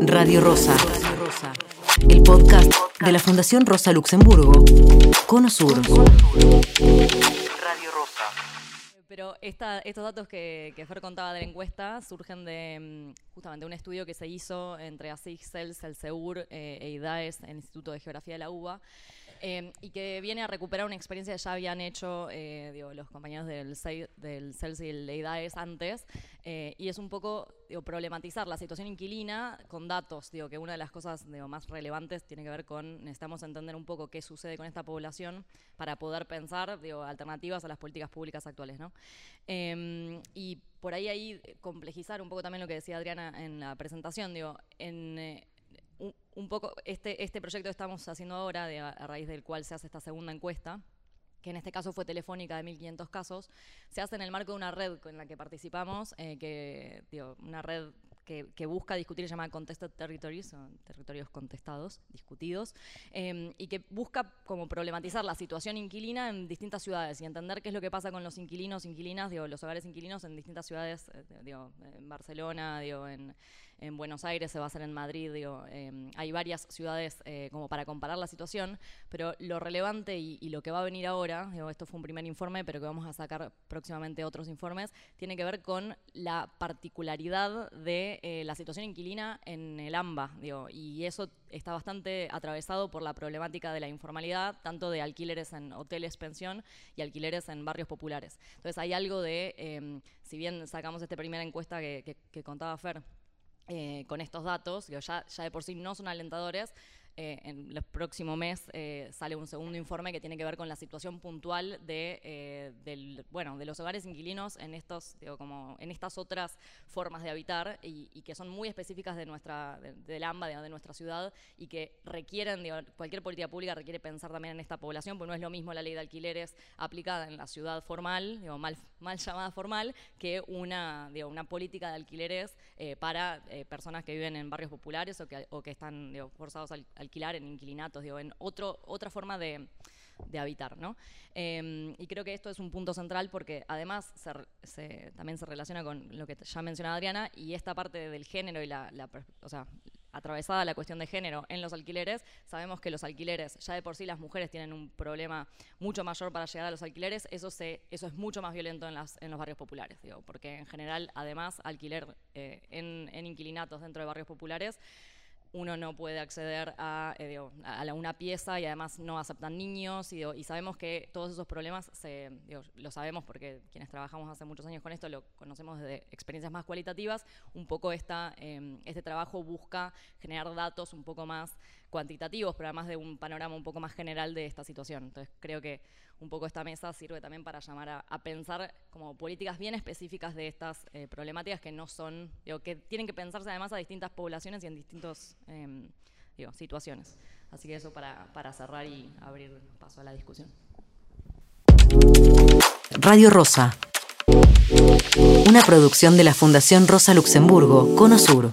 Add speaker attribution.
Speaker 1: Radio Rosa. El podcast de la Fundación Rosa Luxemburgo. Cono Sur.
Speaker 2: Radio Rosa.
Speaker 3: Pero esta- estos datos que, que Fer contaba de la encuesta surgen de mm, justamente un estudio que se hizo entre ASIC, CELS, el SEUR eh, e IDAES, el Instituto de Geografía de la UBA, eh, y que viene a recuperar una experiencia que ya habían hecho eh, los compañeros del, del CELS y el IDAES antes, eh, y es un poco problematizar la situación inquilina con datos. Digo, que una de las cosas más relevantes tiene que ver con, necesitamos entender un poco qué sucede con esta población para poder pensar alternativas a las políticas públicas actuales. ¿no? Eh, y por ahí, ahí complejizar un poco también lo que decía Adriana en la presentación, digo. Un, un poco este, este proyecto que estamos haciendo ahora, de, a, a raíz del cual se hace esta segunda encuesta, que en este caso fue telefónica de 1.500 casos, se hace en el marco de una red con la que participamos, eh, que, digo, una red que, busca discutir, se llama Contested Territories, o territorios contestados, discutidos, eh, y que busca como problematizar la situación inquilina en distintas ciudades y entender qué es lo que pasa con los inquilinos, inquilinas, los hogares inquilinos en distintas ciudades, eh, digo, en Barcelona, digo, en, en Buenos Aires, se va a hacer en Madrid, digo, eh, hay varias ciudades eh, como para comparar la situación, pero lo relevante y, y lo que va a venir ahora, digo, esto fue un primer informe, pero que vamos a sacar próximamente otros informes, tiene que ver con la particularidad de eh, la situación inquilina en el AMBA, digo, y eso está bastante atravesado por la problemática de la informalidad, tanto de alquileres en hoteles pensión y alquileres en barrios populares. Entonces hay algo de, eh, si bien sacamos esta primera encuesta que, que- que contaba Fer, eh, con estos datos, que ya, ya de por sí no son alentadores, eh, en el próximo mes eh, sale un segundo informe que tiene que ver con la situación puntual de, eh, bueno, de los hogares inquilinos en, estos, digo, como en estas otras formas de habitar y, que son muy específicas de nuestra, de, del AMBA, de, nuestra ciudad y que requieren, cualquier política pública requiere pensar también en esta población, porque no es lo mismo la ley de alquileres aplicada en la ciudad formal, digo, mal, mal llamada formal, que una, digo, una política de alquileres eh, para personas que viven en barrios populares o que, o que están forzados a al- alquilar en inquilinatos, digo, en otro, otra forma de, de habitar. ¿no? Eh, y creo que esto es un punto central porque además se se- también se relaciona con lo que ya mencionaba Adriana y esta parte del género y la, la o sea, atravesada la cuestión de género en los alquileres, sabemos que los alquileres, ya de por sí las mujeres tienen un problema mucho mayor para llegar a los alquileres, eso, se, eso es mucho más violento en, las, en los barrios populares, digo, porque en general, además, alquiler eh, en, en inquilinatos dentro de barrios populares uno no puede acceder a, eh, a una pieza y además no aceptan niños y, y sabemos que todos esos problemas se, digo, lo sabemos porque quienes trabajamos hace muchos años con esto lo conocemos desde experiencias más cualitativas. Un poco esta, eh, este trabajo busca generar datos un poco más cuantitativos, pero además de un panorama un poco más general de esta situación. Entonces creo que un poco esta mesa sirve también para llamar a, pensar como políticas bien específicas de estas eh, problemáticas que no son, digo, que tienen que pensarse además a distintas poblaciones y en distintas situaciones. Así que eso para, para cerrar y abrir paso a la discusión.
Speaker 1: Radio Rosa. Una producción de la Fundación Rosa Luxemburgo, Cono Sur.